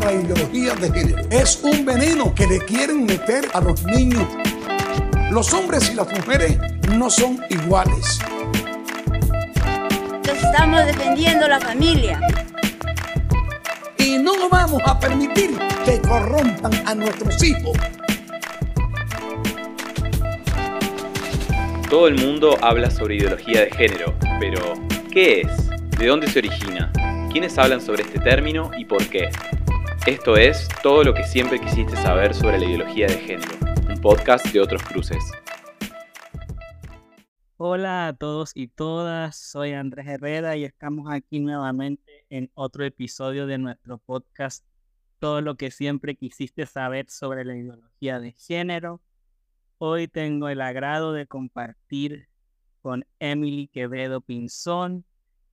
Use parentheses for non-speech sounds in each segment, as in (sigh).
La ideología de género es un veneno que le quieren meter a los niños. Los hombres y las mujeres no son iguales. Estamos defendiendo la familia. Y no vamos a permitir que corrompan a nuestros hijos. Todo el mundo habla sobre ideología de género, pero ¿qué es? ¿De dónde se origina? ¿Quiénes hablan sobre este término y por qué? Esto es todo lo que siempre quisiste saber sobre la ideología de género, un podcast de otros cruces. Hola a todos y todas, soy Andrés Herrera y estamos aquí nuevamente en otro episodio de nuestro podcast, todo lo que siempre quisiste saber sobre la ideología de género. Hoy tengo el agrado de compartir con Emily Quevedo Pinzón.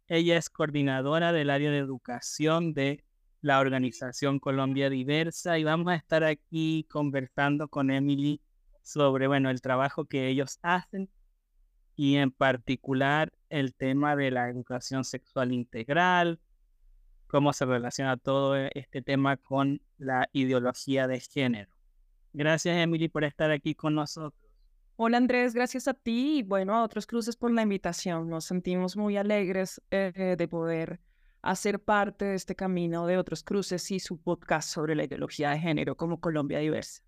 Ella es coordinadora del área de educación de la organización Colombia Diversa y vamos a estar aquí conversando con Emily sobre, bueno, el trabajo que ellos hacen y en particular el tema de la educación sexual integral, cómo se relaciona todo este tema con la ideología de género. Gracias, Emily, por estar aquí con nosotros. Hola Andrés, gracias a ti y bueno, a otros cruces por la invitación. Nos sentimos muy alegres eh, de poder hacer parte de este camino de otros cruces y su podcast sobre la ideología de género como Colombia Diversa.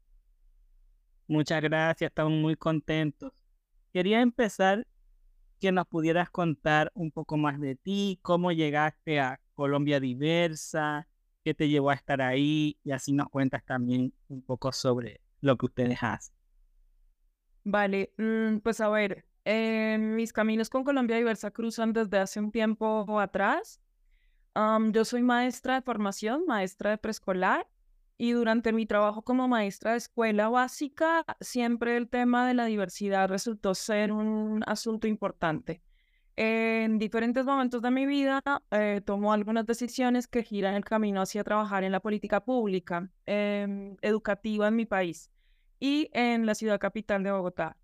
Muchas gracias, estamos muy contentos. Quería empezar que nos pudieras contar un poco más de ti, cómo llegaste a Colombia Diversa, qué te llevó a estar ahí y así nos cuentas también un poco sobre lo que ustedes hacen. Vale, mm, pues a ver, eh, mis caminos con Colombia Diversa cruzan desde hace un tiempo atrás yo soy maestra de formación, maestra de preescolar, y durante mi trabajo como maestra de escuela básica, siempre el tema de la diversidad resultó ser un asunto importante. En diferentes momentos de mi vida eh, tomo algunas decisiones que giran el camino hacia trabajar en la política pública em, educativa en mi país y en la ciudad capital de Bogotá.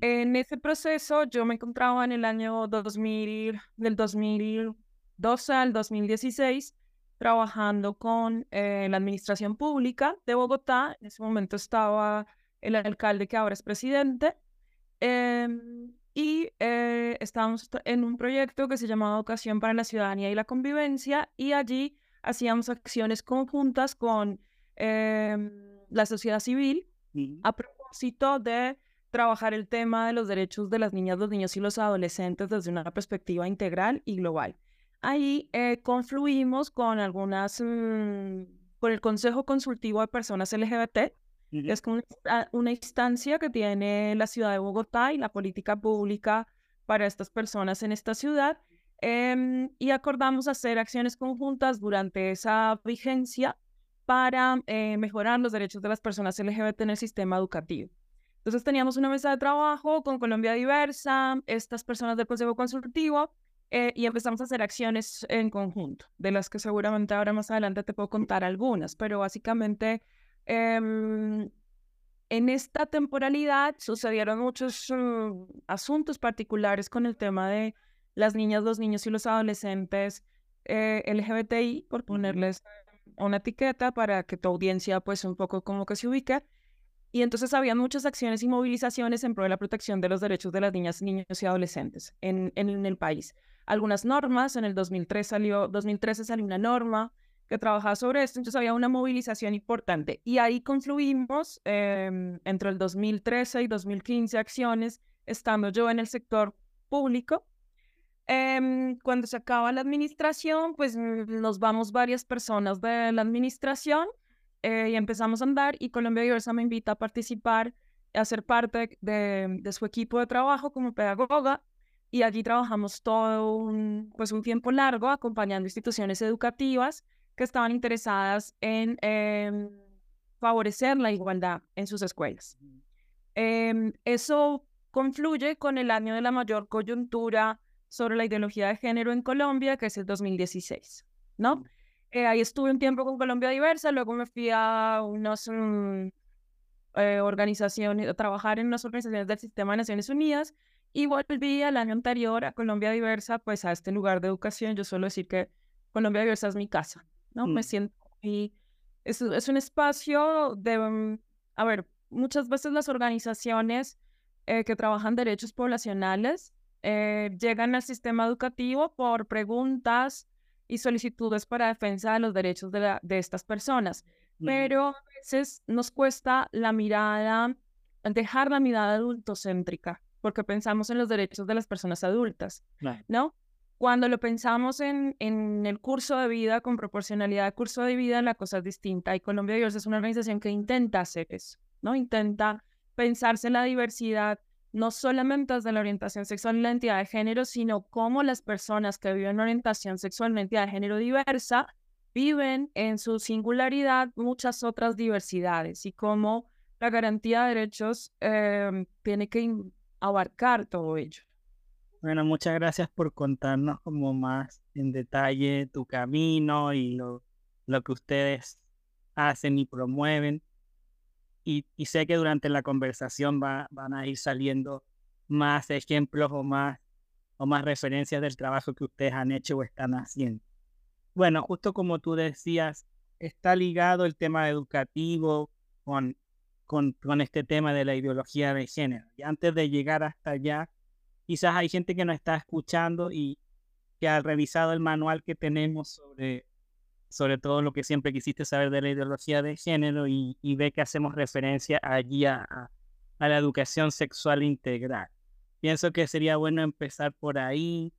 En ese proceso yo me encontraba en el año 2000, del 2000 12 al 2016 trabajando con eh, la administración pública de Bogotá. En ese momento estaba el alcalde que ahora es presidente. Em, y eh, estábamos en un proyecto que se llamaba Educación para la Ciudadanía y la Convivencia y allí hacíamos acciones conjuntas con em, la sociedad civil a propósito de trabajar el tema de los derechos de las niñas, los niños y los adolescentes desde una perspectiva integral y global. Ahí eh, confluimos con algunas, mm, con el Consejo Consultivo de Personas LGBT, que es una, una instancia que tiene la ciudad de Bogotá y la política pública para estas personas en esta ciudad. Em, y acordamos hacer acciones conjuntas durante esa vigencia para eh, mejorar los derechos de las personas LGBT en el sistema educativo. Entonces teníamos una mesa de trabajo con Colombia Diversa, estas personas del Consejo Consultivo, eh, y empezamos a hacer acciones en conjunto, de las que seguramente ahora más adelante te puedo contar algunas, pero básicamente em, en esta temporalidad sucedieron muchos mm, asuntos particulares con el tema de las niñas, los niños y los adolescentes eh, LGBTI, por ponerles una etiqueta para que tu audiencia pues un poco como que se ubique. Y entonces había muchas acciones y movilizaciones en pro de la protección de los derechos de las niñas, niños y adolescentes en, en el país algunas normas. En el 2003 salió, 2013 salió una norma que trabajaba sobre esto, entonces había una movilización importante. Y ahí confluimos em, entre el 2013 y 2015 acciones, estando yo en el sector público. Em, cuando se acaba la administración, pues nos vamos varias personas de la administración eh, y empezamos a andar y Colombia Diversa me invita a participar, a ser parte de, de su equipo de trabajo como pedagoga y allí trabajamos todo un, pues un tiempo largo acompañando instituciones educativas que estaban interesadas en em, favorecer la igualdad en sus escuelas. Em, eso confluye con el año de la mayor coyuntura sobre la ideología de género en Colombia, que es el 2016, ¿no? Eh, ahí estuve un tiempo con Colombia Diversa, luego me fui a unas eh, organizaciones, a trabajar en unas organizaciones del Sistema de Naciones Unidas, y volví al año anterior a Colombia Diversa, pues a este lugar de educación. Yo suelo decir que Colombia Diversa es mi casa, ¿no? Me Mm. siento y es, es un espacio de, mm, a ver, muchas veces las organizaciones eh, que trabajan derechos poblacionales eh, llegan al sistema educativo por preguntas y solicitudes para defensa de los derechos de, la- de estas personas. Pero a veces nos cuesta la mirada, dejar la mirada adultocéntrica, porque pensamos en los derechos de las personas adultas. ¿no? Cuando lo pensamos en, en el curso de vida, con proporcionalidad de curso de vida, la cosa es distinta. Y Colombia Diversa es una organización que intenta hacer eso, ¿no? Intenta pensarse en la diversidad, no solamente desde la orientación sexual y la identidad de género, sino cómo las personas que viven orientación sexual y una identidad de género diversa viven en su singularidad muchas otras diversidades y cómo la garantía de derechos eh, tiene que abarcar todo ello. Bueno, muchas gracias por contarnos como más en detalle tu camino y lo, lo que ustedes hacen y promueven. Y, sé que durante la conversación va- van a ir saliendo más ejemplos o más, o más referencias del trabajo que ustedes han hecho o están haciendo. Bueno, justo como tú decías, está ligado el tema educativo con, con, con este tema de la ideología de género. Y antes de llegar hasta allá, quizás hay gente que nos está escuchando y que ha revisado el manual que tenemos sobre, sobre todo lo que siempre quisiste saber de la ideología de género y, ve que hacemos referencia allí a, la educación sexual integral. Pienso que sería bueno empezar por ahí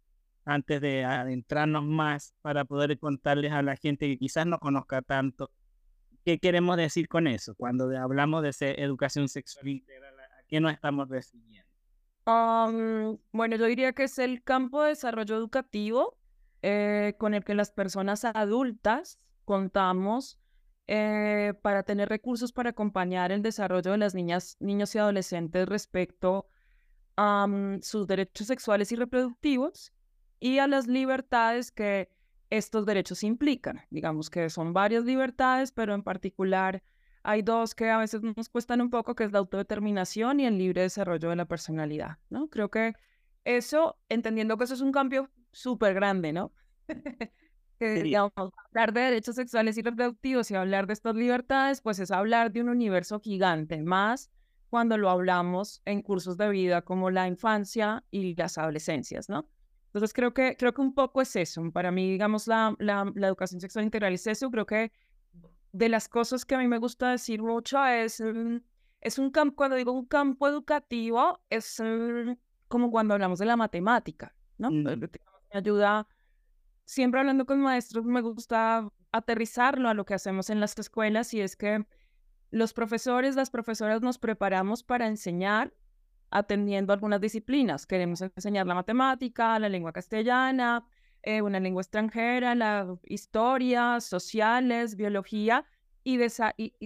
antes de adentrarnos más para poder contarles a la gente que quizás no conozca tanto qué queremos decir con eso cuando hablamos de educación sexual integral, a qué nos estamos refiriendo. Bueno, yo diría que es el campo de desarrollo educativo eh, con el que las personas adultas contamos eh, para tener recursos para acompañar el desarrollo de las niñas, niños y adolescentes respecto a mm, sus derechos sexuales y reproductivos y a las libertades que estos derechos implican. Digamos que son varias libertades, pero en particular hay dos que a veces nos cuestan un poco, que es la autodeterminación y el libre desarrollo de la personalidad, ¿no? Creo que eso, entendiendo que eso es un cambio súper grande, ¿no? (laughs) Que, digamos, hablar de derechos sexuales y reproductivos y hablar de estas libertades, pues es hablar de un universo gigante, más cuando lo hablamos en cursos de vida como la infancia y las adolescencias, ¿no? Entonces creo que, creo que un poco es eso. Para mí, digamos, la, la, la educación sexual integral es eso. Creo que de las cosas que a mí me gusta decir mucho es, mm, es un campo, cuando digo un campo educativo, es mm, como cuando hablamos de la matemática, ¿no? Mm. Me ayuda, siempre hablando con maestros, me gusta aterrizarlo a lo que hacemos en las escuelas y es que los profesores, las profesoras nos preparamos para enseñar atendiendo algunas disciplinas. Queremos enseñar la matemática, la lengua castellana, eh, una lengua extranjera, la historia, sociales, biología, y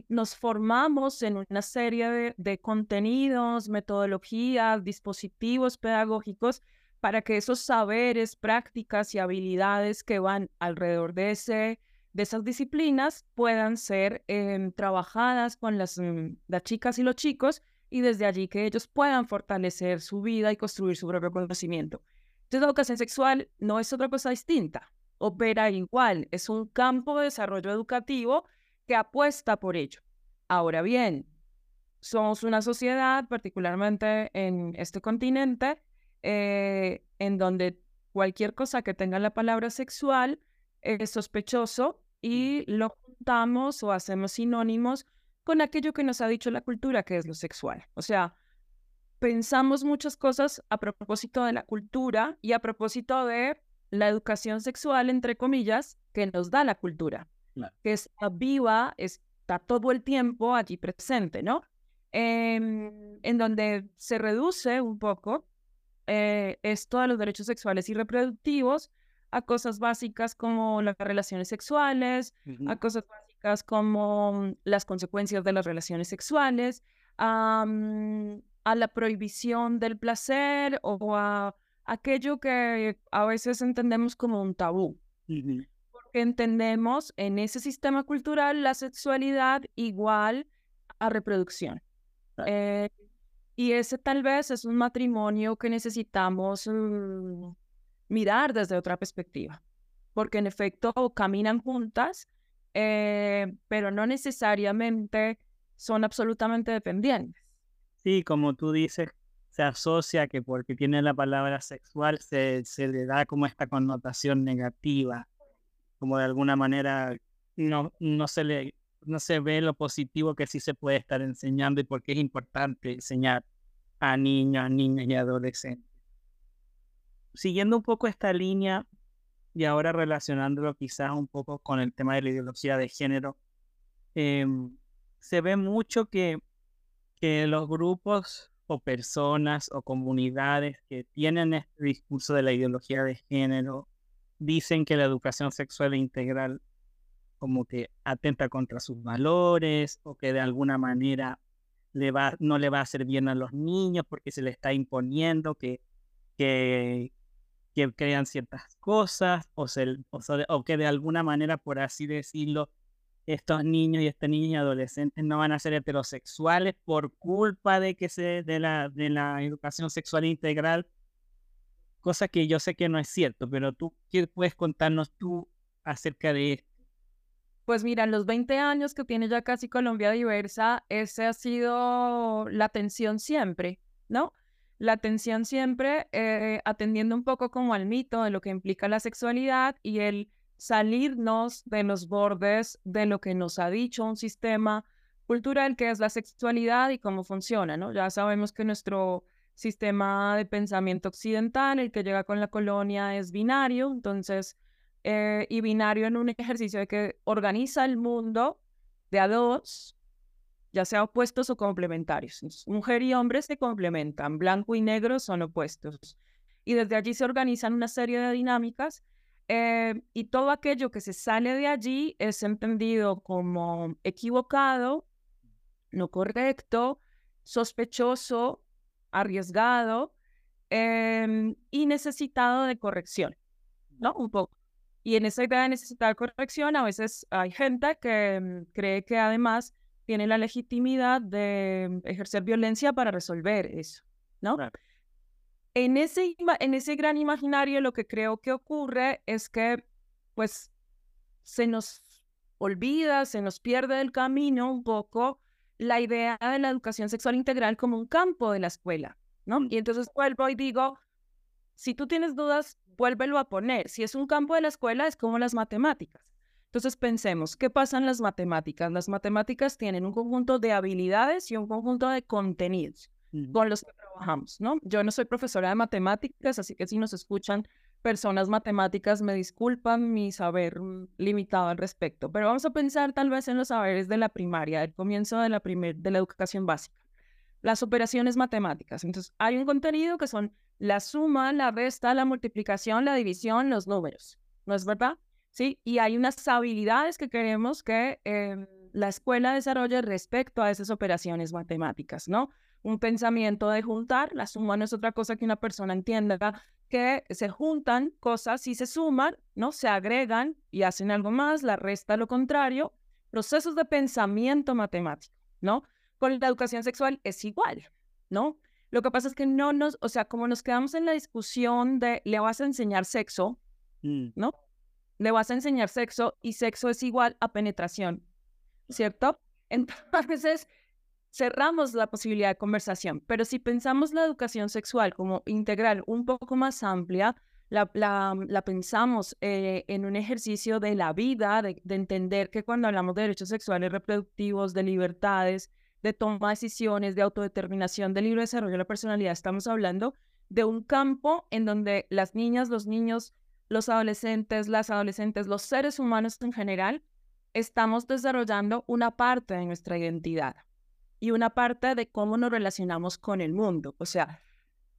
nos formamos en una serie de, de contenidos, metodologías, dispositivos pedagógicos para que esos saberes, prácticas y habilidades que van alrededor de, ese, de esas disciplinas puedan ser em, trabajadas con las, mm, las chicas y los chicos y desde allí que ellos puedan fortalecer su vida y construir su propio conocimiento. Entonces, la educación sexual no es otra cosa distinta, opera igual, es un campo de desarrollo educativo que apuesta por ello. Ahora bien, somos una sociedad, particularmente en este continente, eh, en donde cualquier cosa que tenga la palabra sexual es sospechoso y lo juntamos o hacemos sinónimos con aquello que nos ha dicho la cultura, que es lo sexual. O sea, pensamos muchas cosas a propósito de la cultura y a propósito de la educación sexual, entre comillas, que nos da la cultura, Claro. que está viva, está todo el tiempo allí presente, ¿no? Em, en donde se reduce un poco eh, esto de los derechos sexuales y reproductivos a cosas básicas como las relaciones sexuales, a cosas básicas como las consecuencias de las relaciones sexuales, a, a la prohibición del placer o a aquello que a veces entendemos como un tabú. Ujú. Porque entendemos en ese sistema cultural la sexualidad igual a reproducción. Claro. Eh, Y ese tal vez es un matrimonio que necesitamos mm, mirar desde otra perspectiva, porque en efecto caminan juntas, eh, pero no necesariamente son absolutamente dependientes. Sí, como tú dices, se asocia que porque tiene la palabra sexual se, se le da como esta connotación negativa, como de alguna manera no, no, se le, no se ve lo positivo que sí se puede estar enseñando y porque es importante enseñar a niños, niñas y adolescentes. Siguiendo un poco esta línea y ahora relacionándolo quizás un poco con el tema de la ideología de género, em, se ve mucho que, que los grupos o personas o comunidades que tienen este discurso de la ideología de género dicen que la educación sexual integral como que atenta contra sus valores o que de alguna manera le va, no le va a hacer bien a los niños porque se le está imponiendo que, que, que crean ciertas cosas o, se, o, que de alguna manera, por así decirlo, estos niños y estas niñas y adolescentes no van a ser heterosexuales por culpa de que se de la, de la educación sexual integral, cosa que yo sé que no es cierto, pero tú qué puedes contarnos tú acerca de esto. Pues mira, en los 20 años que tiene ya casi Colombia Diversa, esa ha sido la tensión siempre, ¿no? La tensión siempre eh, atendiendo un poco como al mito de lo que implica la sexualidad y el salirnos de los bordes de lo que nos ha dicho un sistema cultural que es la sexualidad y cómo funciona, ¿no? Ya sabemos que nuestro sistema de pensamiento occidental, el que llega con la colonia, es binario, entonces eh, y binario en un ejercicio de que organiza el mundo de a dos, ya sea opuestos o complementarios. Mujer y hombre se complementan, blanco y negro son opuestos. Y desde allí se organizan una serie de dinámicas eh, y todo aquello que se sale de allí es entendido como equivocado, no correcto, sospechoso, arriesgado em, y necesitado de corrección, ¿no? Un poco. Y en esa idea de necesitar corrección, a veces hay gente que mm, cree que además tiene la legitimidad de ejercer violencia para resolver eso, ¿no? En, ese, en ese gran imaginario lo que creo que ocurre es que pues se nos olvida, se nos pierde del camino un poco la idea de la educación sexual integral como un campo de la escuela, ¿no? Mm. Y entonces vuelvo y digo, si tú tienes dudas, vuélvelo a poner. Si es un campo de la escuela, es como las matemáticas. Entonces pensemos, ¿qué pasa en las matemáticas? Las matemáticas tienen un conjunto de habilidades y un conjunto de contenidos con los que trabajamos, ¿no? Yo no soy profesora de matemáticas, así que si nos escuchan personas matemáticas, me disculpan mi saber mm, limitado al respecto, pero vamos a pensar tal vez en los saberes de la primaria, el comienzo de la, primer, de la educación básica. Las operaciones matemáticas. Entonces, hay un contenido que son la suma, la resta, la multiplicación, la división, los números. ¿No es verdad? Sí, y hay unas habilidades que queremos que em, la escuela desarrolle respecto a esas operaciones matemáticas, ¿no? Un pensamiento de juntar, la suma no es otra cosa que una persona entienda que se juntan cosas y se suman, ¿no? Se agregan y hacen algo más, la resta lo contrario, procesos de pensamiento matemático, ¿no? Con la educación sexual es igual, ¿no? Lo que pasa es que no nos, o sea, como nos quedamos en la discusión de le vas a enseñar sexo, mm. ¿no? Le vas a enseñar sexo y sexo es igual a penetración, ¿cierto? (laughs) Entonces, cerramos la posibilidad de conversación, pero si pensamos la educación sexual como integral un poco más amplia, la, la, pensamos eh, en un ejercicio de la vida, de, de entender que cuando hablamos de derechos sexuales reproductivos, de libertades, de toma de decisiones, de autodeterminación, de libre desarrollo de la personalidad. Estamos hablando de un campo en donde las niñas, los niños, los adolescentes, las adolescentes, los seres humanos en general, estamos desarrollando una parte de nuestra identidad y una parte de cómo nos relacionamos con el mundo. O sea,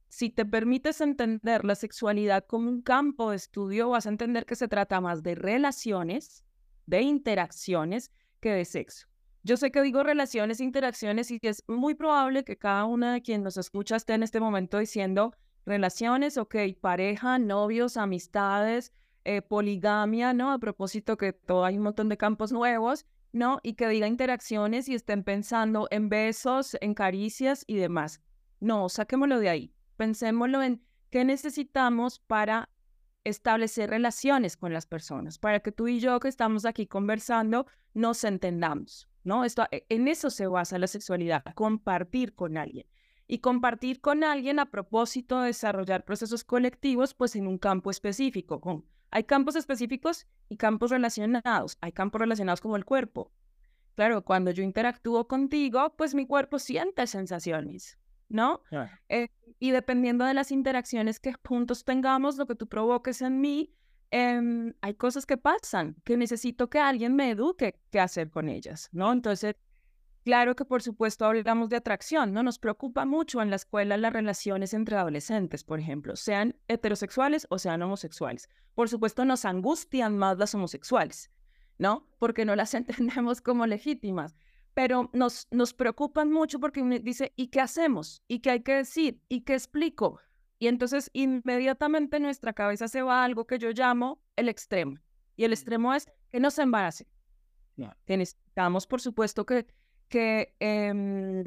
si te permites entender la sexualidad como un campo de estudio, vas a entender que se trata más de relaciones, de interacciones, que de sexo. Yo sé que digo relaciones, interacciones y es muy probable que cada una de quien nos escucha esté en este momento diciendo relaciones, ok, pareja, novios, amistades, eh, poligamia, ¿no? A propósito que todo hay un montón de campos nuevos, ¿no? Y que diga interacciones y estén pensando en besos, en caricias y demás. No, saquémoslo de ahí. Pensémoslo en qué necesitamos para establecer relaciones con las personas, para que tú y yo que estamos aquí conversando nos entendamos, ¿no? Esto, e, en eso se basa la sexualidad, compartir con alguien. Y compartir con alguien a propósito de desarrollar procesos colectivos, pues en un campo específico. Con, hay campos específicos y campos relacionados. Hay campos relacionados como el cuerpo. Claro, cuando yo interactúo contigo, pues mi cuerpo siente sensaciones, ¿no? Eh, y dependiendo de las interacciones que juntos tengamos, lo que tú provoques en mí, em, hay cosas que pasan, que necesito que alguien me eduque qué hacer con ellas, ¿no? Entonces, claro que por supuesto hablamos de atracción, ¿no? Nos preocupa mucho en la escuela las relaciones entre adolescentes, por ejemplo, sean heterosexuales o sean homosexuales. Por supuesto, nos angustian más las homosexuales, ¿no? Porque no las (laughs) entendemos como legítimas pero nos, nos preocupan mucho porque dice, ¿y qué hacemos? ¿Y qué hay que decir? ¿Y qué explico? Y entonces inmediatamente nuestra cabeza se va a algo que yo llamo el extremo. Y el extremo es que no se embarace. necesitamos, por supuesto, que, que em,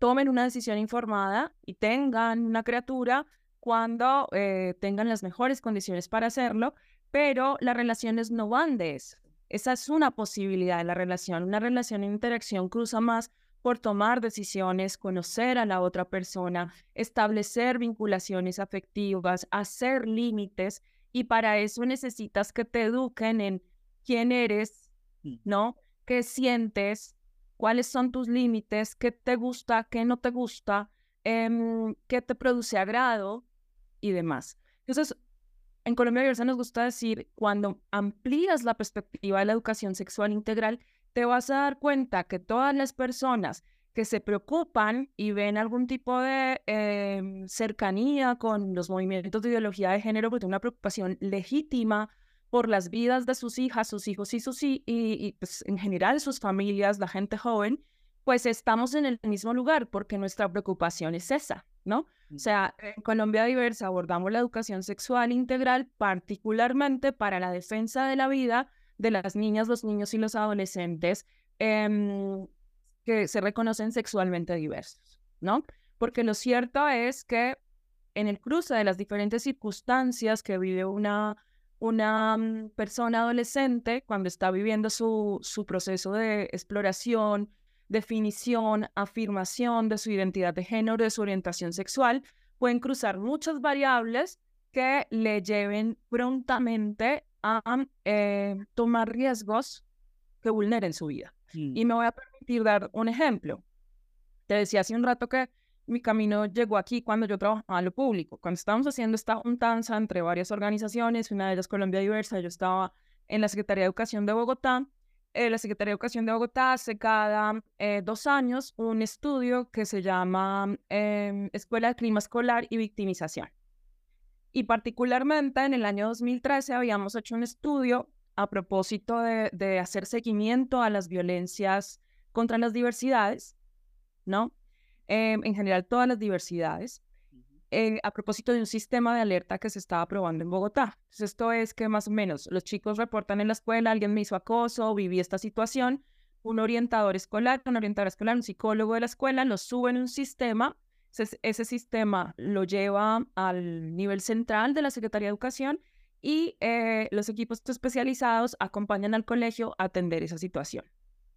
tomen una decisión informada y tengan una criatura cuando eh, tengan las mejores condiciones para hacerlo, pero las relaciones no van de eso. Esa es una posibilidad de la relación. Una relación de interacción cruza más por tomar decisiones, conocer a la otra persona, establecer vinculaciones afectivas, hacer límites y para eso necesitas que te eduquen en quién eres, mm. ¿no? ¿Qué sientes? ¿Cuáles son tus límites? ¿Qué te gusta? ¿Qué no te gusta? Em, ¿Qué te produce agrado? Y demás. Entonces, en Colombia Diversa nos gusta decir, cuando amplías la perspectiva de la educación sexual integral, te vas a dar cuenta que todas las personas que se preocupan y ven algún tipo de em, cercanía con los movimientos de ideología de género, porque tienen una preocupación legítima por las vidas de sus hijas, sus hijos y sus y, y pues, en general sus familias, la gente joven, pues estamos en el mismo lugar porque nuestra preocupación es esa, ¿no? O sea, en Colombia Diversa abordamos la educación sexual integral particularmente para la defensa de la vida de las niñas, los niños y los adolescentes em, que se reconocen sexualmente diversos, ¿no? Porque lo cierto es que en el cruce de las diferentes circunstancias que vive una, una mm, persona adolescente cuando está viviendo su, su proceso de exploración, definición, afirmación de su identidad de género, de su orientación sexual, pueden cruzar muchas variables que le lleven prontamente a eh, tomar riesgos que vulneren su vida. Y me voy a permitir dar un ejemplo. Te decía hace un rato que mi camino llegó aquí cuando yo trabajaba en lo público. Cuando estábamos haciendo esta juntanza entre varias organizaciones, una de ellas Colombia Diversa, yo estaba en la Secretaría de Educación de Bogotá, eh, la Secretaría de Educación de Bogotá hace cada eh, dos años un estudio que se llama em, Escuela de Clima Escolar y Victimización. Y particularmente en el año 2013 habíamos hecho un estudio a propósito de, hacer seguimiento a las violencias contra las diversidades, ¿no? Em, en general, todas las diversidades. Eh, a propósito de un sistema de alerta que se estaba probando en Bogotá. esto es que más o menos los chicos reportan en la escuela, alguien me hizo acoso, viví esta situación, un orientador escolar, un orientador escolar, un psicólogo de la escuela, lo sube en un sistema, ese, sistema lo lleva al nivel central de la Secretaría de Educación y eh, los equipos especializados acompañan al colegio a atender esa situación.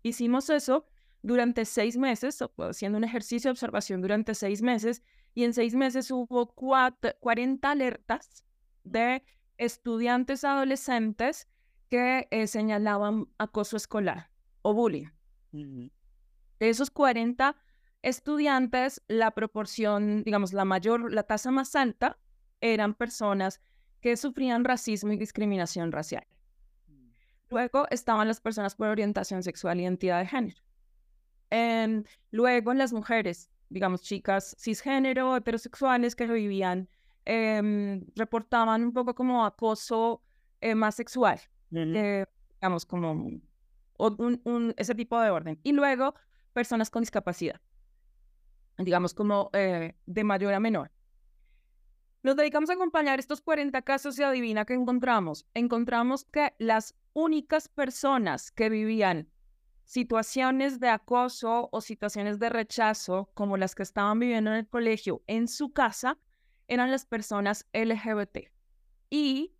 Hicimos eso durante seis meses, haciendo un ejercicio de observación durante seis meses, y en seis meses hubo 40 alertas de estudiantes adolescentes que eh, señalaban acoso escolar o bullying. De esos 40 estudiantes, la proporción, digamos, la mayor, la tasa más alta eran personas que sufrían racismo y discriminación racial. Mm. Luego estaban las personas por orientación sexual y identidad de género. Em, luego las mujeres digamos, chicas cisgénero, heterosexuales que vivían, em, reportaban un poco como acoso eh, más sexual, eh, digamos, como ese tipo de orden. Y luego, personas con discapacidad, digamos, como eh, de mayor a menor. Nos dedicamos a acompañar estos 40 casos y adivina qué encontramos. Encontramos que las únicas personas que vivían situaciones de acoso o situaciones de rechazo como las que estaban viviendo en el colegio en su casa eran las personas LGBT. Y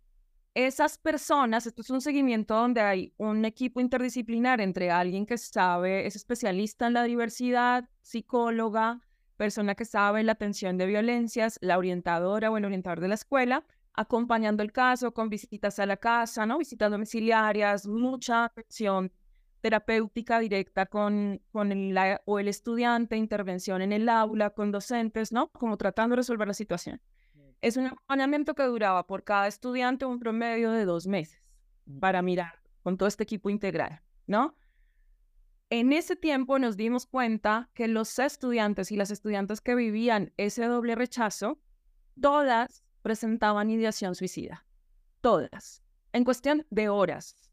esas personas, esto es un seguimiento donde hay un equipo interdisciplinar entre alguien que sabe, es especialista en la diversidad, psicóloga, persona que sabe la atención de violencias, la orientadora o el orientador de la escuela, acompañando el caso con visitas a la casa, ¿no? Visitas domiciliarias, mucha atención terapéutica directa con, con el, o el estudiante, intervención en el aula, con docentes, ¿no? Como tratando de resolver la situación. Es un acompañamiento que duraba por cada estudiante un promedio de dos meses para mirar con todo este equipo integral, ¿no? En ese tiempo nos dimos cuenta que los estudiantes y las estudiantes que vivían ese doble rechazo, todas presentaban ideación suicida. Todas. En cuestión de horas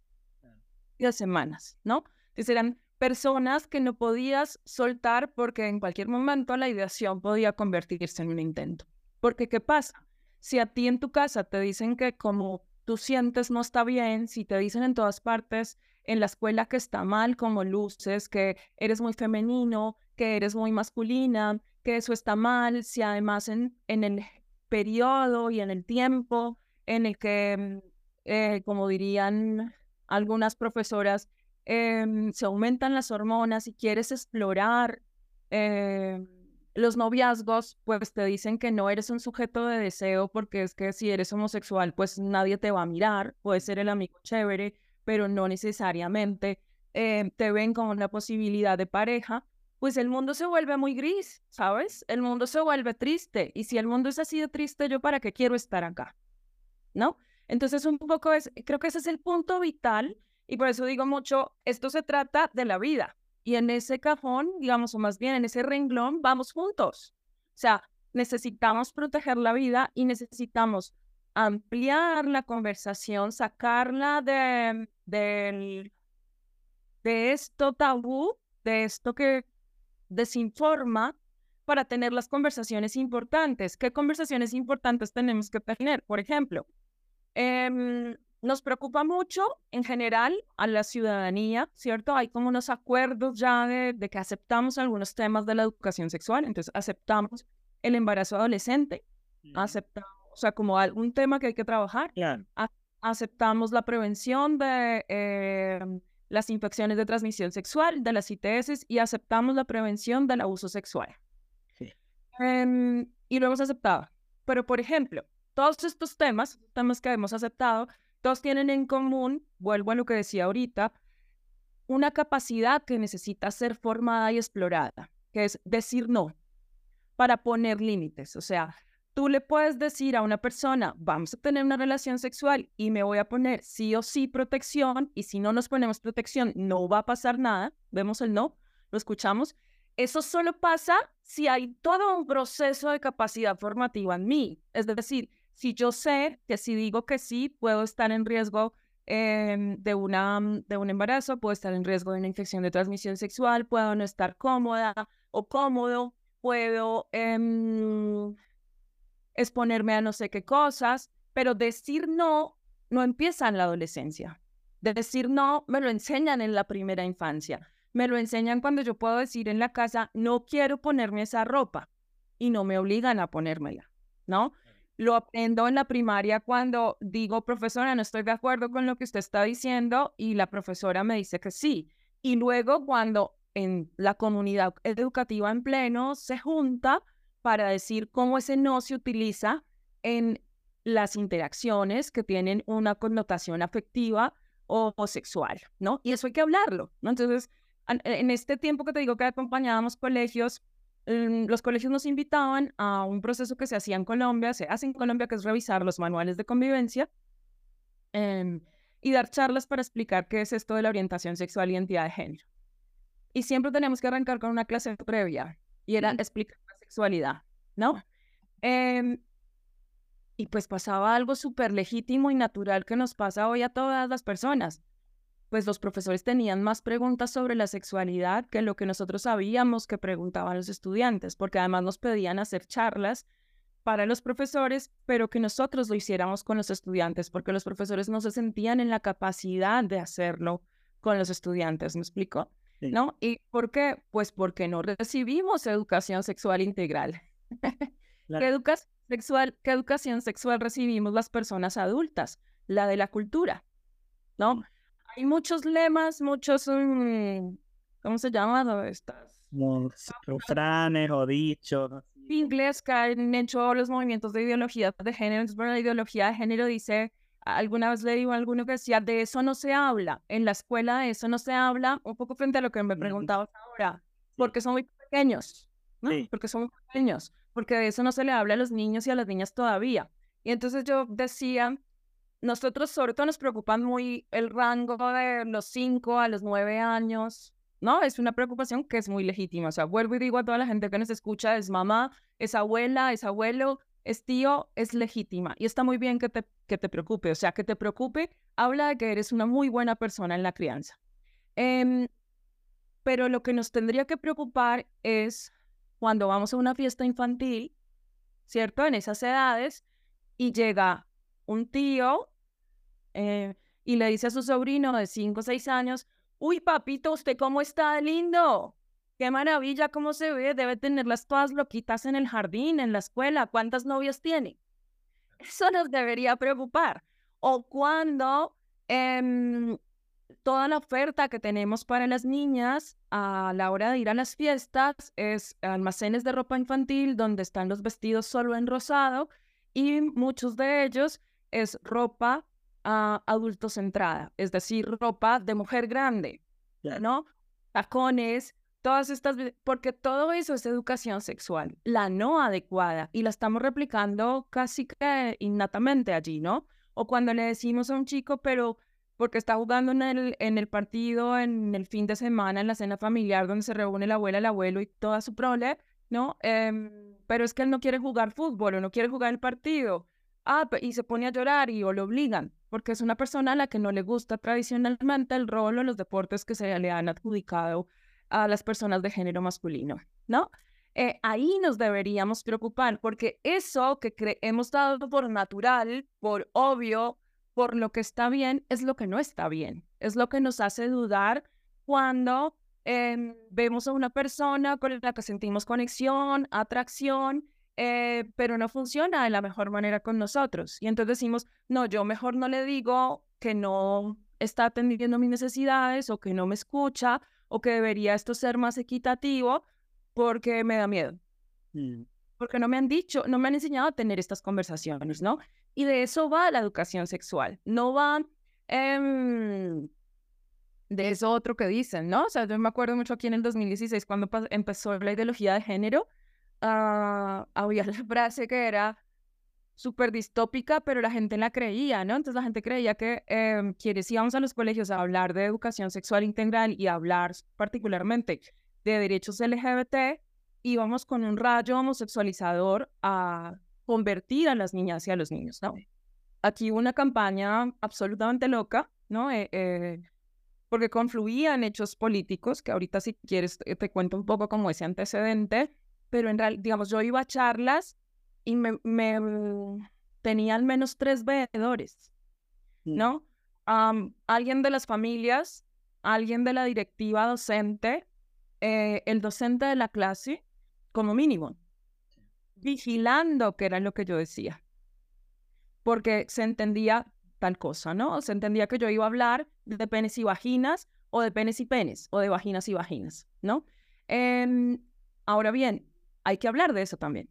y de semanas, ¿no? Entonces eran personas que no podías soltar porque en cualquier momento la ideación podía convertirse en un intento. Porque, ¿qué pasa? Si a ti en tu casa te dicen que como tú sientes no está bien, si te dicen en todas partes en la escuela que está mal, como luces, que eres muy femenino, que eres muy masculina, que eso está mal, si además en, en el periodo y en el tiempo en el que, mm, eh, como dirían algunas profesoras, em, se aumentan las hormonas y quieres explorar eh, los noviazgos, pues te dicen que no eres un sujeto de deseo porque es que si eres homosexual, pues nadie te va a mirar, puede ser el amigo chévere, pero no necesariamente eh, te ven como una posibilidad de pareja, pues el mundo se vuelve muy gris, ¿sabes? El mundo se vuelve triste. Y si el mundo es así de triste, ¿yo para qué quiero estar acá? ¿No? Entonces un poco es, creo que ese es el punto vital y por eso digo mucho, esto se trata de la vida. Y en ese cajón, digamos, o más bien en ese renglón, vamos juntos. O sea, necesitamos proteger la vida y necesitamos ampliar la conversación, sacarla de, de, de esto tabú, de esto que desinforma, para tener las conversaciones importantes. ¿Qué conversaciones importantes tenemos que tener? Por ejemplo, eh, nos preocupa mucho en general a la ciudadanía, ¿cierto? Hay como unos acuerdos ya de, que aceptamos algunos temas de la educación sexual, entonces aceptamos el embarazo adolescente, aceptamos, o sea, como algún tema que hay que trabajar, aceptamos la prevención de em, las infecciones de transmisión sexual, de las ITS y aceptamos la prevención del abuso sexual. Em, y lo hemos aceptado. Pero, por ejemplo, todos estos temas, temas que hemos aceptado, todos tienen en común, vuelvo a lo que decía ahorita, una capacidad que necesita ser formada y explorada, que es decir no, para poner límites. O sea, tú le puedes decir a una persona, vamos a tener una relación sexual y me voy a poner sí o sí protección, y si no nos ponemos protección, no va a pasar nada. Vemos el no, lo escuchamos. Eso solo pasa si hay todo un proceso de capacidad formativa en mí. Es decir, si yo sé que si digo que sí, puedo estar en riesgo em, de, una, mm, de un embarazo, puedo estar en riesgo de una infección de transmisión sexual, puedo no estar cómoda o cómodo, puedo em, exponerme a no sé qué cosas, pero decir no no empieza en la adolescencia. decir no me lo enseñan en la primera infancia. Me lo enseñan cuando yo puedo decir en la casa, no quiero ponerme esa ropa y no me obligan a ponérmela, ¿no? Lo aprendo en la primaria cuando digo, profesora, no estoy de acuerdo con lo que usted está diciendo y la profesora me dice que sí. Y luego cuando en la comunidad educativa en pleno se junta para decir cómo ese no se utiliza en las interacciones que tienen una connotación afectiva o, sexual, ¿no? Y eso hay que hablarlo, ¿no? Entonces, en este tiempo que te digo que acompañábamos colegios, Mm, los colegios nos invitaban a un proceso que se hacía en Colombia, se hace en Colombia, que es revisar los manuales de convivencia em, y dar charlas para explicar qué es esto de la orientación sexual y identidad de género. Y siempre tenemos que arrancar con una clase previa y era explicar sexualidad, ¿no? Em, y pues pasaba algo súper legítimo y natural que nos pasa hoy a todas las personas pues los profesores tenían más preguntas sobre la sexualidad que lo que nosotros sabíamos que preguntaban los estudiantes, porque además nos pedían hacer charlas para los profesores, pero que nosotros lo hiciéramos con los estudiantes, porque los profesores no se sentían en la capacidad de hacerlo con los estudiantes, ¿me explico? ¿No? ¿Y por qué? Pues porque no recibimos educación sexual integral. (laughs) ¿Qué, educación sexual, ¿Qué educación sexual recibimos las personas adultas? La de la cultura, ¿no? Hay muchos lemas, muchos, mm, ¿cómo se llaman? Estas refranes o dichos. Inglés que han hecho los movimientos de ideología de género. la ideología de género dice, alguna vez le digo a alguno que decía, de eso no se habla. En la escuela de eso no se habla, un poco frente a lo que me preguntabas ahora, porque son muy pequeños, ¿no? Porque son muy pequeños, porque de eso no se le habla a los niños y a las niñas todavía. Y entonces yo decía, nosotros sobre todo nos preocupan muy el rango de los 5 a los 9 años, ¿no? Es una preocupación que es muy legítima. O sea, vuelvo y digo a toda la gente que nos escucha, es mamá, es abuela, es abuelo, es tío, es legítima. Y está muy bien que te, que te preocupe. O sea, que te preocupe habla de que eres una muy buena persona en la crianza. Em, pero lo que nos tendría que preocupar es cuando vamos a una fiesta infantil, ¿cierto? En esas edades, y llega un tío eh, y le dice a su sobrino de 5 o 6 años, Uy, papito, ¿usted cómo está lindo? Qué maravilla, cómo se ve. Debe tenerlas todas loquitas en el jardín, en la escuela. ¿Cuántas novias tiene? (laughs) Eso nos debería preocupar. O cuando em, toda la oferta que tenemos para las niñas a la hora de ir a las fiestas es almacenes de ropa infantil donde están los vestidos solo en rosado y muchos de ellos es ropa a adulto centrada, es decir, ropa de mujer grande, ¿no? Tacones, todas estas, porque todo eso es educación sexual, la no adecuada, y la estamos replicando casi que innatamente allí, ¿no? O cuando le decimos a un chico, pero porque está jugando en el, en el partido, en el fin de semana, en la cena familiar, donde se reúne la abuela, el abuelo y toda su prole, ¿no? Em, pero es que él no quiere jugar fútbol o no quiere jugar el partido. Ah, y se pone a llorar y o lo obligan porque es una persona a la que no le gusta tradicionalmente el rol o los deportes que se le han adjudicado a las personas de género masculino, ¿no? Eh, ahí nos deberíamos preocupar, porque eso que hemos dado por natural, por obvio, por lo que está bien, es lo que no está bien, es lo que nos hace dudar cuando em, vemos a una persona con la que sentimos conexión, atracción, eh, pero no funciona de la mejor manera con nosotros. Y entonces decimos, no, yo mejor no le digo que no está atendiendo mis necesidades o que no me escucha o que debería esto ser más equitativo porque me da miedo. Mm. Porque no me han dicho, no me han enseñado a tener estas conversaciones, ¿no? Y de eso va la educación sexual. No va em, de eso otro que dicen, ¿no? O sea, yo me acuerdo mucho aquí en el 2016 cuando empezó la ideología de género uh, había la (laughs) frase que era súper distópica, pero la gente la creía, ¿no? Entonces la gente creía que eh, quienes íbamos a los colegios a hablar de educación sexual integral y hablar particularmente de derechos LGBT, íbamos con un rayo homosexualizador a convertir a las niñas y a los niños, ¿no? Aquí hubo una campaña absolutamente loca, ¿no? Eh, eh, porque confluían hechos políticos, que ahorita si quieres te cuento un poco como ese antecedente, pero en realidad, digamos, yo iba a charlas y me, me mm, tenía al menos tres veedores, mm. ¿no? alguien de las familias, alguien de la directiva docente, eh, el docente de la clase, como mínimo, vigilando que era lo que yo decía, porque se entendía tal cosa, ¿no? Se entendía que yo iba a hablar de penes y vaginas, o de penes y penes, o de vaginas y vaginas, ¿no? Em, ahora bien, hay que hablar de eso también.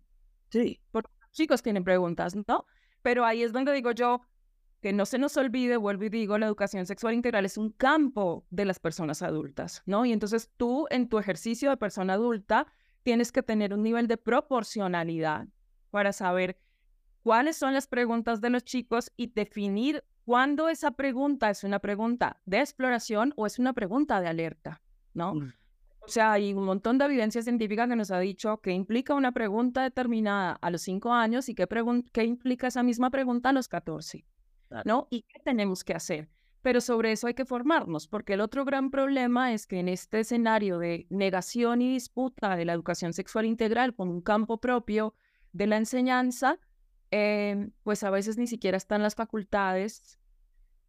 Sí. Porque los chicos tienen preguntas, ¿no? Pero ahí es donde digo yo, que no se nos olvide, vuelvo y digo, la educación sexual integral es un campo de las personas adultas, ¿no? Y entonces tú en tu ejercicio de persona adulta tienes que tener un nivel de proporcionalidad para saber cuáles son las preguntas de los chicos y definir cuándo esa pregunta es una pregunta de exploración o es una pregunta de alerta, ¿no? Mm. O sea, hay un montón de evidencia científica que nos ha dicho que implica una pregunta determinada a los 5 años y qué, qué implica esa misma pregunta a los 14, ¿no? Y qué tenemos que hacer. Pero sobre eso hay que formarnos, porque el otro gran problema es que en este escenario de negación y disputa de la educación sexual integral como un campo propio de la enseñanza, em, pues a veces ni siquiera están las facultades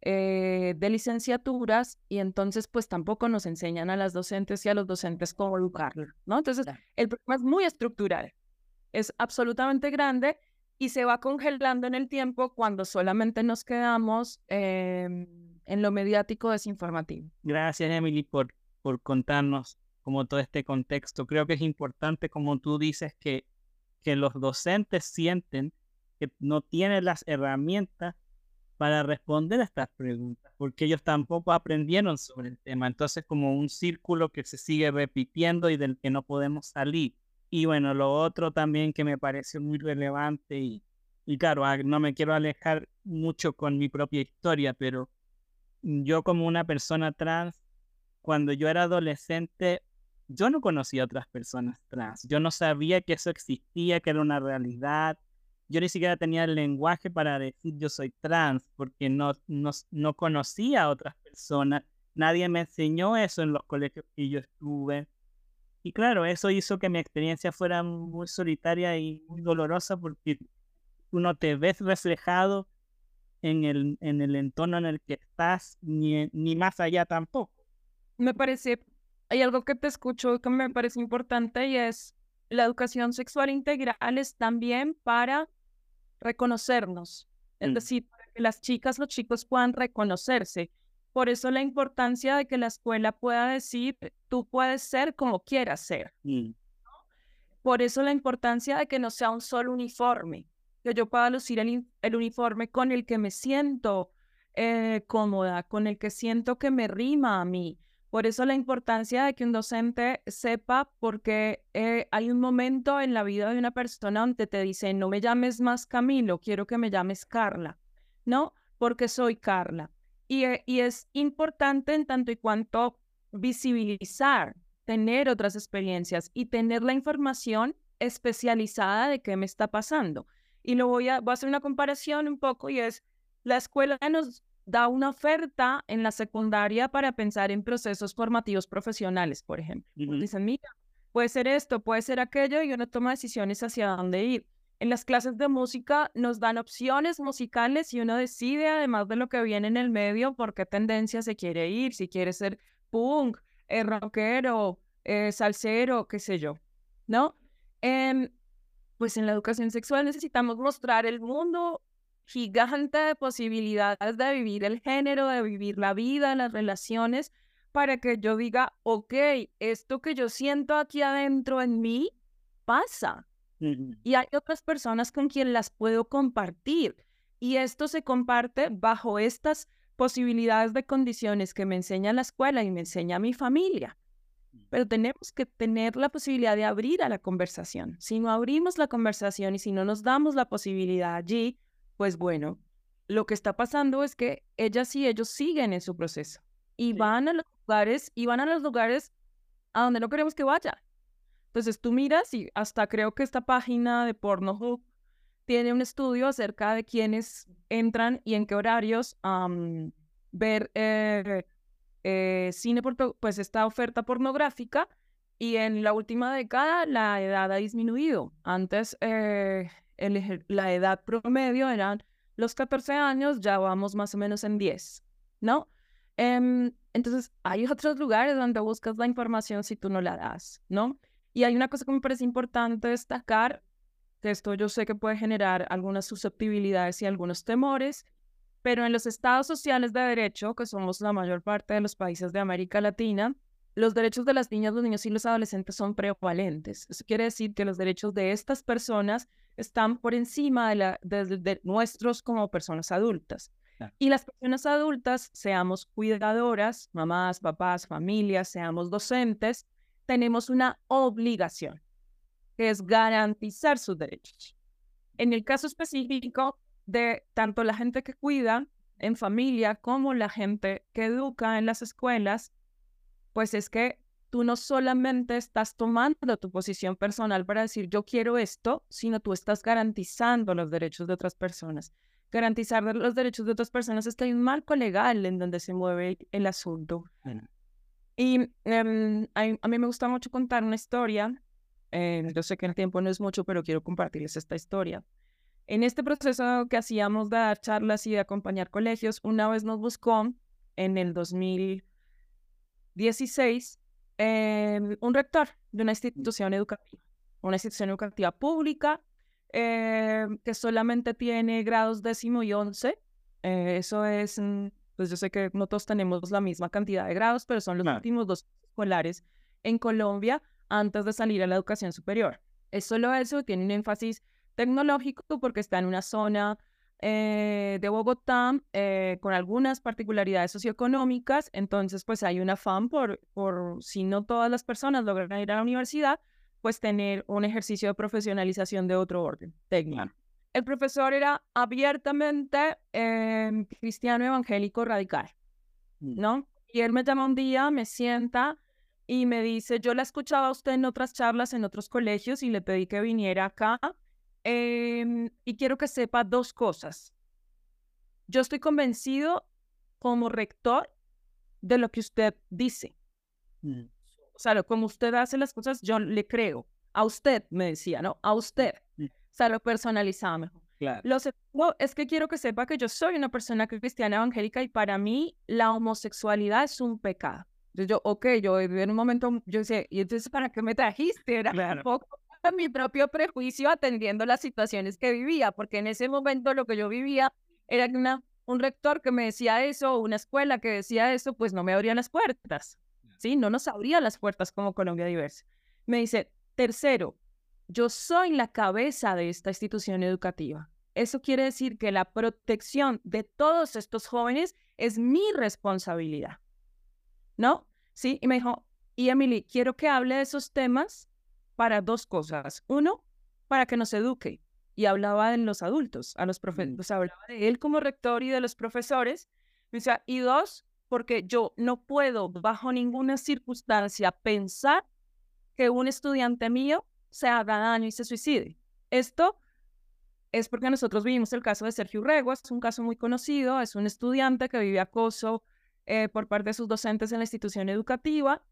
eh, de licenciaturas y entonces pues tampoco nos enseñan a las docentes y a los docentes cómo educarlo, ¿no? Entonces el problema es muy estructural, es absolutamente grande y se va congelando en el tiempo cuando solamente nos quedamos em, en lo mediático desinformativo. Gracias Emily por, por contarnos como todo este contexto. Creo que es importante, como tú dices, que, que los docentes sienten que no tienen las herramientas para responder a estas preguntas, porque ellos tampoco aprendieron sobre el tema. Entonces, como un círculo que se sigue repitiendo y del que no podemos salir. Y bueno, lo otro también que me pareció muy relevante y, y claro, no me quiero alejar mucho con mi propia historia, pero yo como una persona trans, cuando yo era adolescente, yo no conocía a otras personas trans. Yo no sabía que eso existía, que era una realidad yo ni siquiera tenía el lenguaje para decir yo soy trans, porque no, no, no conocía a otras personas. Nadie me enseñó eso en los colegios que yo estuve. Y claro, eso hizo que mi experiencia fuera muy solitaria y muy dolorosa porque uno te ves reflejado en el, en el entorno en el que estás, ni, ni más allá tampoco. Me parece, hay algo que te escucho que me parece importante y es la educación sexual integral es también para reconocernos, es mm. decir, para que las chicas, los chicos puedan reconocerse. Por eso la importancia de que la escuela pueda decir, tú puedes ser como quieras ser. Mm. Por eso la importancia de que no sea un solo uniforme, que yo pueda lucir el, uniforme con el que me siento eh, cómoda, con el que siento que me rima a mí, por eso la importancia de que un docente sepa porque eh, hay un momento en la vida de una persona donde te dice, no me llames más Camilo, quiero que me llames Carla, ¿no? Porque soy Carla. Y, eh, y es importante en tanto y cuanto visibilizar, tener otras experiencias y tener la información especializada de qué me está pasando. Y lo voy a, voy a hacer una comparación un poco y es, la escuela nos da una oferta en la secundaria para pensar en procesos formativos profesionales, por ejemplo. Dicen, mira, puede ser esto, puede ser aquello, y uno toma decisiones hacia dónde ir. En las clases de música nos dan opciones musicales y uno decide, además de lo que viene en el medio, por qué tendencia se quiere ir, si quiere ser punk, eh, rockero, eh, salsero, qué sé yo, ¿no? Em, pues en la educación sexual necesitamos mostrar el mundo gigante de posibilidades de vivir el género, de vivir la vida, las relaciones, para que yo diga, ok, esto que yo siento aquí adentro en mí pasa. Y hay otras personas con quien las puedo compartir. Y esto se comparte bajo estas posibilidades de condiciones que me enseña la escuela y me enseña mi familia. Pero tenemos que tener la posibilidad de abrir a la conversación. Si no abrimos la conversación y si no nos damos la posibilidad allí, pues bueno, lo que está pasando es que ellas y ellos siguen en su proceso y van a los lugares y van a los lugares a donde no queremos que vaya. Entonces tú miras y hasta creo que esta página de Pornhub tiene un estudio acerca de quiénes entran y en qué horarios ver eh, eh, cine, pues esta oferta pornográfica. Y en la última década la edad ha disminuido. Antes eh, la edad promedio eran los 14 años, ya vamos más o menos en 10, ¿no? Em, entonces, hay otros lugares donde buscas la información si tú no la das, ¿no? Y hay una cosa que me parece importante destacar, que esto yo sé que puede generar algunas susceptibilidades y algunos temores, pero en los estados sociales de derecho, que somos la mayor parte de los países de América Latina, los derechos de las niñas, los niños y los adolescentes son prevalentes. Eso quiere decir que los derechos de estas personas están por encima de, la, de, nuestros como personas adultas. Y las personas adultas, seamos cuidadoras, mamás, papás, familias, seamos docentes, tenemos una obligación, que es garantizar sus derechos. En el caso específico de tanto la gente que cuida en familia como la gente que educa en las escuelas, pues es que tú no solamente estás tomando tu posición personal para decir yo quiero esto, sino tú estás garantizando los derechos de otras personas. Garantizar los derechos de otras personas es que hay un marco legal en donde se mueve el asunto. Y em, a, mí me gusta mucho contar una historia. Eh, yo sé que el tiempo no es mucho, pero quiero compartirles esta historia. En este proceso que hacíamos de dar charlas y de acompañar colegios, una vez nos buscó en el 2016 em, un rector de una institución educativa, una institución educativa pública em, que solamente tiene grados décimo y once. Eh, eso es, mm, pues yo sé que no todos tenemos la misma cantidad de grados, pero son los últimos dos escolares en Colombia antes de salir a la educación superior. Es solo eso, tiene un énfasis tecnológico porque está en una zona eh, de Bogotá eh, con algunas particularidades socioeconómicas, entonces pues hay un afán por, por, si no todas las personas logran ir a la universidad, pues tener un ejercicio de profesionalización de otro orden técnico. El profesor era abiertamente em, cristiano evangélico radical, mm. ¿no? Y él me llama un día, me sienta y me dice, yo la escuchaba a usted en otras charlas en otros colegios y le pedí que viniera acá Em, y quiero que sepa dos cosas. Yo estoy convencido como rector de lo que usted dice. Mm. O sea, como usted hace las cosas, yo le creo. A usted, me decía, ¿no? A usted. Mm. O sea, lo personalizaba mejor. Claro. Lo segundo es que quiero que sepa que yo soy una persona cristiana evangélica y para mí la homosexualidad es un pecado. Entonces yo, ok, yo en un momento, yo decía, ¿y entonces para qué me trajiste? Era un poco mi propio prejuicio atendiendo las situaciones que vivía, porque en ese momento lo que yo vivía era que una, un rector que me decía eso, una escuela que decía eso, pues no me abría las puertas, ¿sí? No nos abría las puertas como Colombia Diversa. Me dice, tercero, yo soy la cabeza de esta institución educativa. Eso quiere decir que la protección de todos estos jóvenes es mi responsabilidad, ¿no? Sí, y me dijo, y Emily, quiero que hable de esos temas para dos cosas. Uno, para que nos eduque. Y hablaba de los adultos, a los profesores, hablaba de él como rector y de los profesores. y dos, porque yo no puedo bajo ninguna circunstancia pensar que un estudiante mío se haga daño y se suicide. Esto es porque nosotros vivimos el caso de Sergio Urrego, es un caso muy conocido, es un estudiante que vive acoso eh, por parte de sus docentes en la institución educativa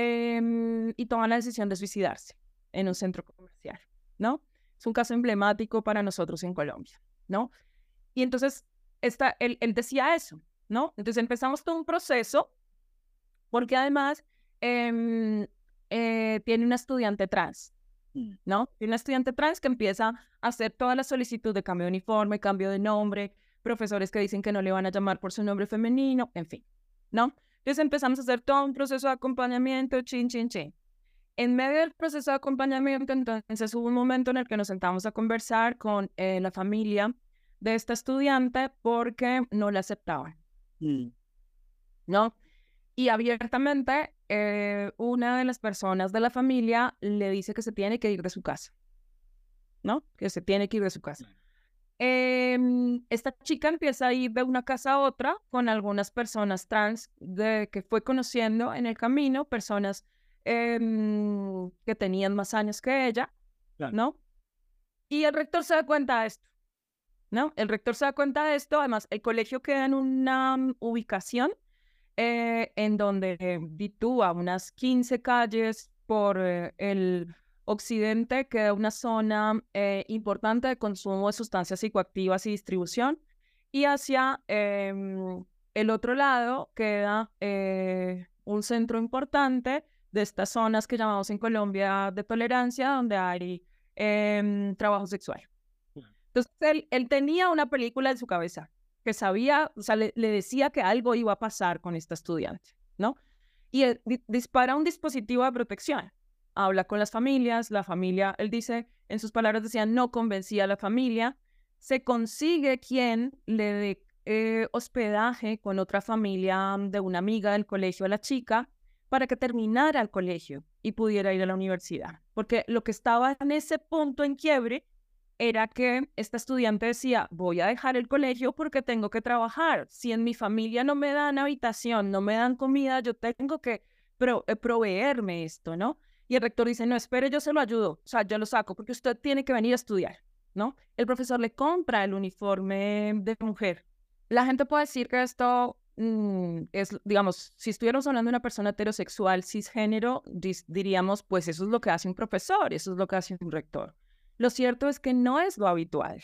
Em, y toma la decisión de suicidarse en un centro comercial, ¿no? Es un caso emblemático para nosotros en Colombia, ¿no? Y entonces, esta, él, él decía eso, ¿no? Entonces empezamos todo un proceso, porque además em, eh, tiene una estudiante trans, mm. ¿no? Tiene una estudiante trans que empieza a hacer toda la solicitud de cambio de uniforme, cambio de nombre, profesores que dicen que no le van a llamar por su nombre femenino, en fin, ¿no? Entonces empezamos a hacer todo un proceso de acompañamiento, chin, chin, chin. En medio del proceso de acompañamiento, entonces hubo un momento en el que nos sentamos a conversar con eh, la familia de esta estudiante porque no la aceptaban. Mm. ¿No? Y abiertamente, eh, una de las personas de la familia le dice que se tiene que ir de su casa. ¿No? Que se tiene que ir de su casa. Em, esta chica empieza a ir de una casa a otra con algunas personas trans de, que fue conociendo en el camino, personas em, que tenían más años que ella, ¿no? Y el rector se da cuenta de esto, ¿no? El rector se da cuenta de esto, además el colegio queda en una mm, ubicación eh, en donde ditúa unas 15 calles por eh, el Occidente queda una zona eh, importante de consumo de sustancias psicoactivas y distribución. Y hacia em, el otro lado queda eh, un centro importante de estas zonas que llamamos en Colombia de tolerancia, donde hay em, trabajo sexual. Entonces, él, tenía una película en su cabeza que sabía, o sea, le, decía que algo iba a pasar con esta estudiante, ¿no? Y dispara un dispositivo de protección habla con las familias, la familia, él dice, en sus palabras decía, no convencía a la familia, se consigue quien le dé eh, hospedaje con otra familia de una amiga del colegio a la chica para que terminara el colegio y pudiera ir a la universidad. Porque lo que estaba en ese punto en quiebre era que esta estudiante decía, voy a dejar el colegio porque tengo que trabajar. Si en mi familia no me dan habitación, no me dan comida, yo tengo que eh, proveerme esto, ¿no? Y el rector dice, no, espere, yo se lo ayudo, o sea, yo lo saco porque usted tiene que venir a estudiar, ¿no? El profesor le compra el uniforme de mujer. La gente puede decir que esto mm, es, digamos, si estuviéramos hablando de una persona heterosexual, cisgénero, diríamos, pues eso es lo que hace un profesor, eso es lo que hace un rector. Lo cierto es que no es lo habitual,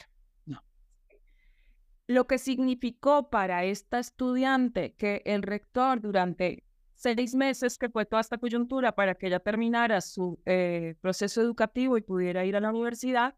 lo que significó para esta estudiante que el rector durante seis meses, que fue toda esta coyuntura para que ella terminara su eh, proceso educativo y pudiera ir a la universidad,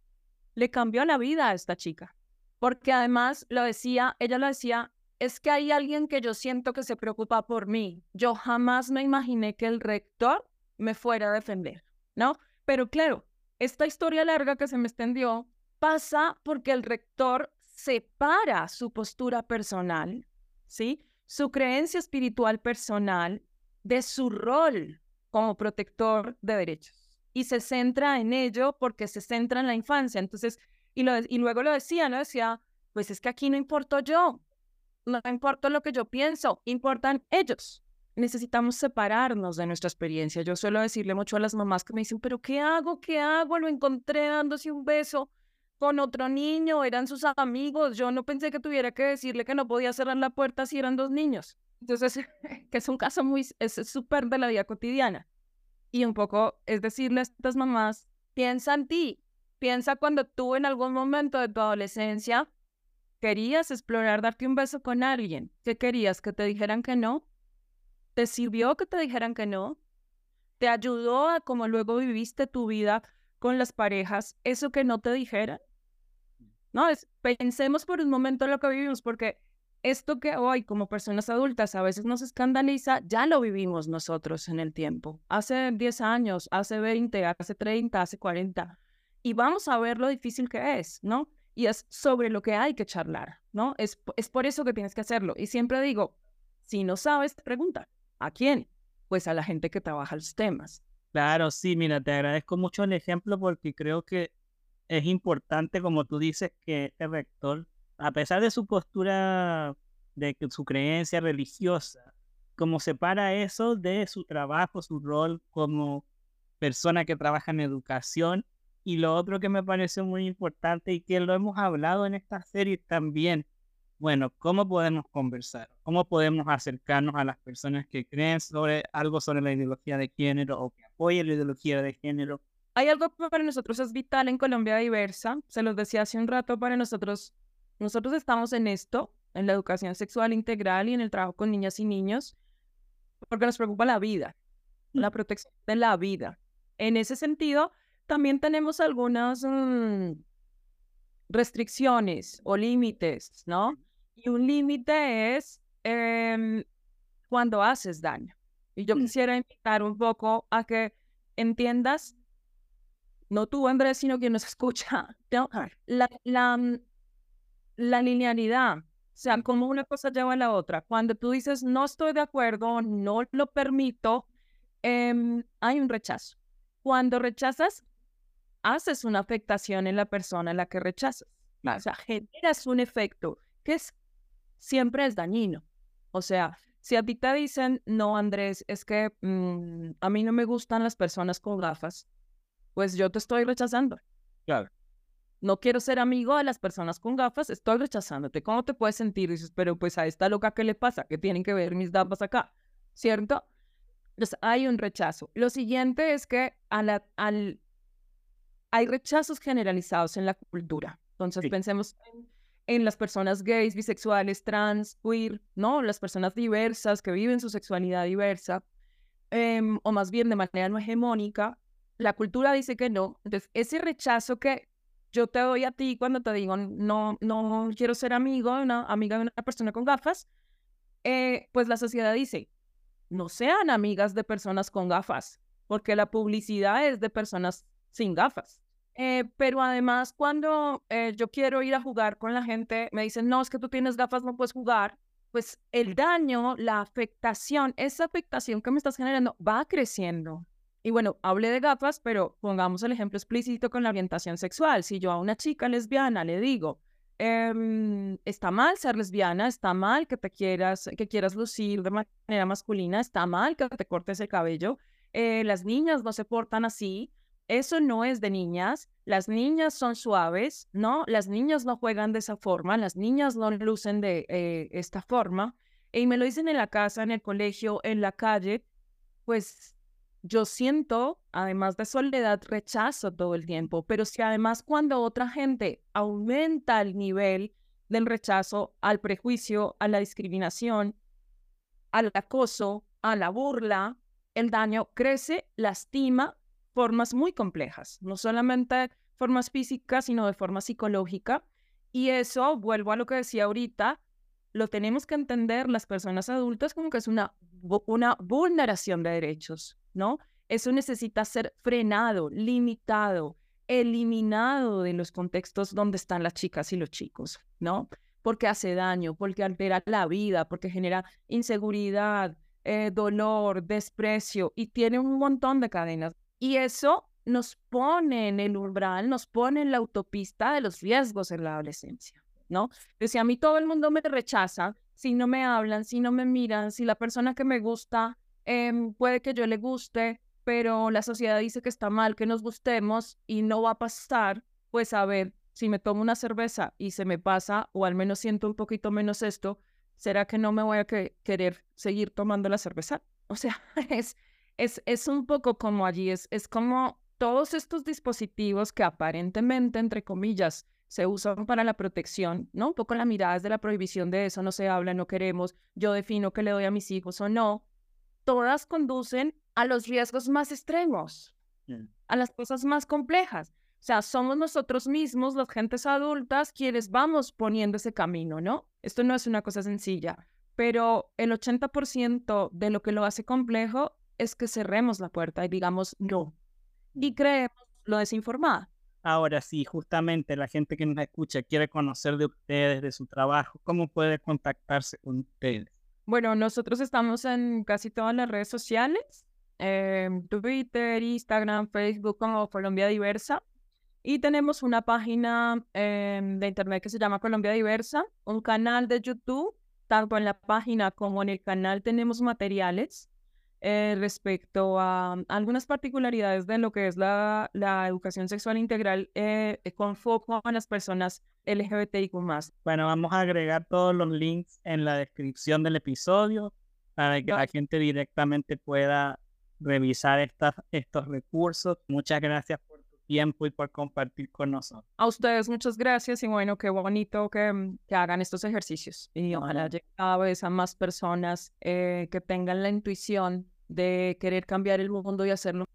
le cambió la vida a esta chica. Porque además lo decía, ella lo decía, es que hay alguien que yo siento que se preocupa por mí. Yo jamás me imaginé que el rector me fuera a defender, ¿no? Pero claro, esta historia larga que se me extendió pasa porque el rector separa su postura personal, ¿sí? Su creencia espiritual personal de su rol como protector de derechos. Y se centra en ello porque se centra en la infancia. Entonces, y, luego lo decía, ¿no? Decía, pues es que aquí no importo yo, no importa lo que yo pienso, importan ellos. Necesitamos separarnos de nuestra experiencia. Yo suelo decirle mucho a las mamás que me dicen, pero ¿qué hago? ¿Qué hago? Lo encontré dándose un beso con otro niño, eran sus amigos. Yo no pensé que tuviera que decirle que no podía cerrar la puerta si eran dos niños. Entonces, (laughs) que es un caso muy, es súper de la vida cotidiana. Y un poco es decirle a estas mamás, piensa en ti, piensa cuando tú en algún momento de tu adolescencia querías explorar darte un beso con alguien, ¿qué querías? ¿Que te dijeran que no? ¿Te sirvió que te dijeran que no? ¿Te ayudó a como luego viviste tu vida con las parejas eso que no te dijeran? No, es, pensemos por un momento lo que vivimos, porque esto que hoy como personas adultas a veces nos escandaliza, ya lo vivimos nosotros en el tiempo. Hace 10 años, hace 20, hace 30, hace 40. Y vamos a ver lo difícil que es, ¿no? Y es sobre lo que hay que charlar, ¿no? Es, es por eso que tienes que hacerlo. Y siempre digo, si no sabes, pregunta. ¿A quién? Pues a la gente que trabaja los temas. Claro, sí, mira, te agradezco mucho el ejemplo porque creo que es importante, como tú dices, que el rector, a pesar de su postura, de su creencia religiosa, como separa eso de su trabajo, su rol como persona que trabaja en educación. Y lo otro que me parece muy importante y que lo hemos hablado en esta serie también, bueno, ¿cómo podemos conversar? ¿Cómo podemos acercarnos a las personas que creen sobre algo sobre la ideología de género o que apoyan la ideología de género? Hay algo que para nosotros es vital en Colombia Diversa. Se los decía hace un rato, para nosotros, nosotros estamos en esto, en la educación sexual integral y en el trabajo con niñas y niños, porque nos preocupa la vida, la protección de la vida. En ese sentido, también tenemos algunas mm, restricciones o límites, ¿no? Y un límite es em, cuando haces daño. Y yo mm. quisiera invitar un poco a que entiendas no tú, Andrés, sino quien nos (laughs) escucha, la, la, mm, la linealidad, o sea, como una cosa lleva a la otra. Cuando tú dices, no estoy de acuerdo, no lo permito, em, hay un rechazo. Cuando rechazas, haces una afectación en la persona a la que rechazas. O sea, generas un efecto que es, siempre es dañino. O sea, si a ti te dicen, no, Andrés, es que mm, a mí no me gustan las personas con gafas, pues yo te estoy rechazando. Claro. No quiero ser amigo de las personas con gafas, estoy rechazándote. ¿Cómo te puedes sentir? dices, pero pues a esta loca, ¿qué le pasa? ¿Qué tienen que ver mis gafas acá? ¿Cierto? Entonces hay un rechazo. Lo siguiente es que al, hay rechazos generalizados en la cultura. Entonces pensemos en, las personas gays, bisexuales, trans, queer, ¿no? Las personas diversas que viven su sexualidad diversa, em, o más bien de manera no hegemónica, la cultura dice que no. Entonces, ese rechazo que yo te doy a ti cuando te digo no, no quiero ser amigo una amiga de una persona con gafas, eh, pues la sociedad dice, no sean amigas de personas con gafas, porque la publicidad es de personas sin gafas. Eh, pero además, cuando eh, yo quiero ir a jugar con la gente, me dicen, no, es que tú tienes gafas, no puedes jugar. Pues el daño, la afectación, esa afectación que me estás generando va creciendo. Y bueno, hablé de gafas, pero pongamos el ejemplo explícito con la orientación sexual. Si yo a una chica lesbiana le digo, em, está mal ser lesbiana, está mal que te quieras, que quieras lucir de manera masculina, está mal que te cortes el cabello, eh, las niñas no se portan así, eso no es de niñas, las niñas son suaves, ¿no? Las niñas no juegan de esa forma, las niñas no lucen de eh, esta forma, y me lo dicen en la casa, en el colegio, en la calle, pues yo siento, además de soledad, rechazo todo el tiempo, pero si además cuando otra gente aumenta el nivel del rechazo al prejuicio, a la discriminación, al acoso, a la burla, el daño crece, lastima formas muy complejas, no solamente formas físicas, sino de forma psicológica. Y eso, vuelvo a lo que decía ahorita, lo tenemos que entender las personas adultas como que es una, vulneración de derechos, ¿no? Eso necesita ser frenado, limitado, eliminado de los contextos donde están las chicas y los chicos, ¿no? Porque hace daño, porque altera la vida, porque genera inseguridad, eh, dolor, desprecio y tiene un montón de cadenas. Y eso nos pone en el umbral, nos pone en la autopista de los riesgos en la adolescencia, ¿no? Decía, a mí todo el mundo me rechaza, si no me hablan, si no me miran, si la persona que me gusta em, puede que yo le guste, pero la sociedad dice que está mal que nos gustemos y no va a pasar, pues a ver, si me tomo una cerveza y se me pasa, o al menos siento un poquito menos esto, ¿será que no me voy a querer seguir tomando la cerveza? O sea, (laughs) es, es, es un poco como allí, es, es como todos estos dispositivos que aparentemente, entre comillas, se usan para la protección, ¿no? Un poco la mirada es de la prohibición de eso, no se habla, no queremos, yo defino que le doy a mis hijos o no, todas conducen a los riesgos más extremos, mm. a las cosas más complejas. O sea, somos nosotros mismos, las gentes adultas, quienes vamos poniendo ese camino, ¿no? Esto no es una cosa sencilla, pero el 80% de lo que lo hace complejo es que cerremos la puerta y digamos no. Y creemos lo desinformada. Ahora sí, justamente la gente que nos escucha quiere conocer de ustedes, de su trabajo, ¿cómo puede contactarse con ustedes? Bueno, nosotros estamos en casi todas las redes sociales. Em, Twitter, Instagram, Facebook como Colombia Diversa. Y tenemos una página em, de internet que se llama Colombia Diversa, un canal de YouTube, tanto en la página como en el canal tenemos materiales eh, respecto a algunas particularidades de lo que es la, la educación sexual integral eh, con foco en las personas LGBTIQ. Bueno, vamos a agregar todos los links en la descripción del episodio para que la gente directamente pueda revisar estas, estos recursos. Muchas gracias por tu tiempo y por compartir con nosotros. A ustedes muchas gracias y bueno, qué bonito que, mm, que hagan estos ejercicios y ojalá llegue cada vez a más personas eh, que tengan la intuición de querer cambiar el mundo y hacerlo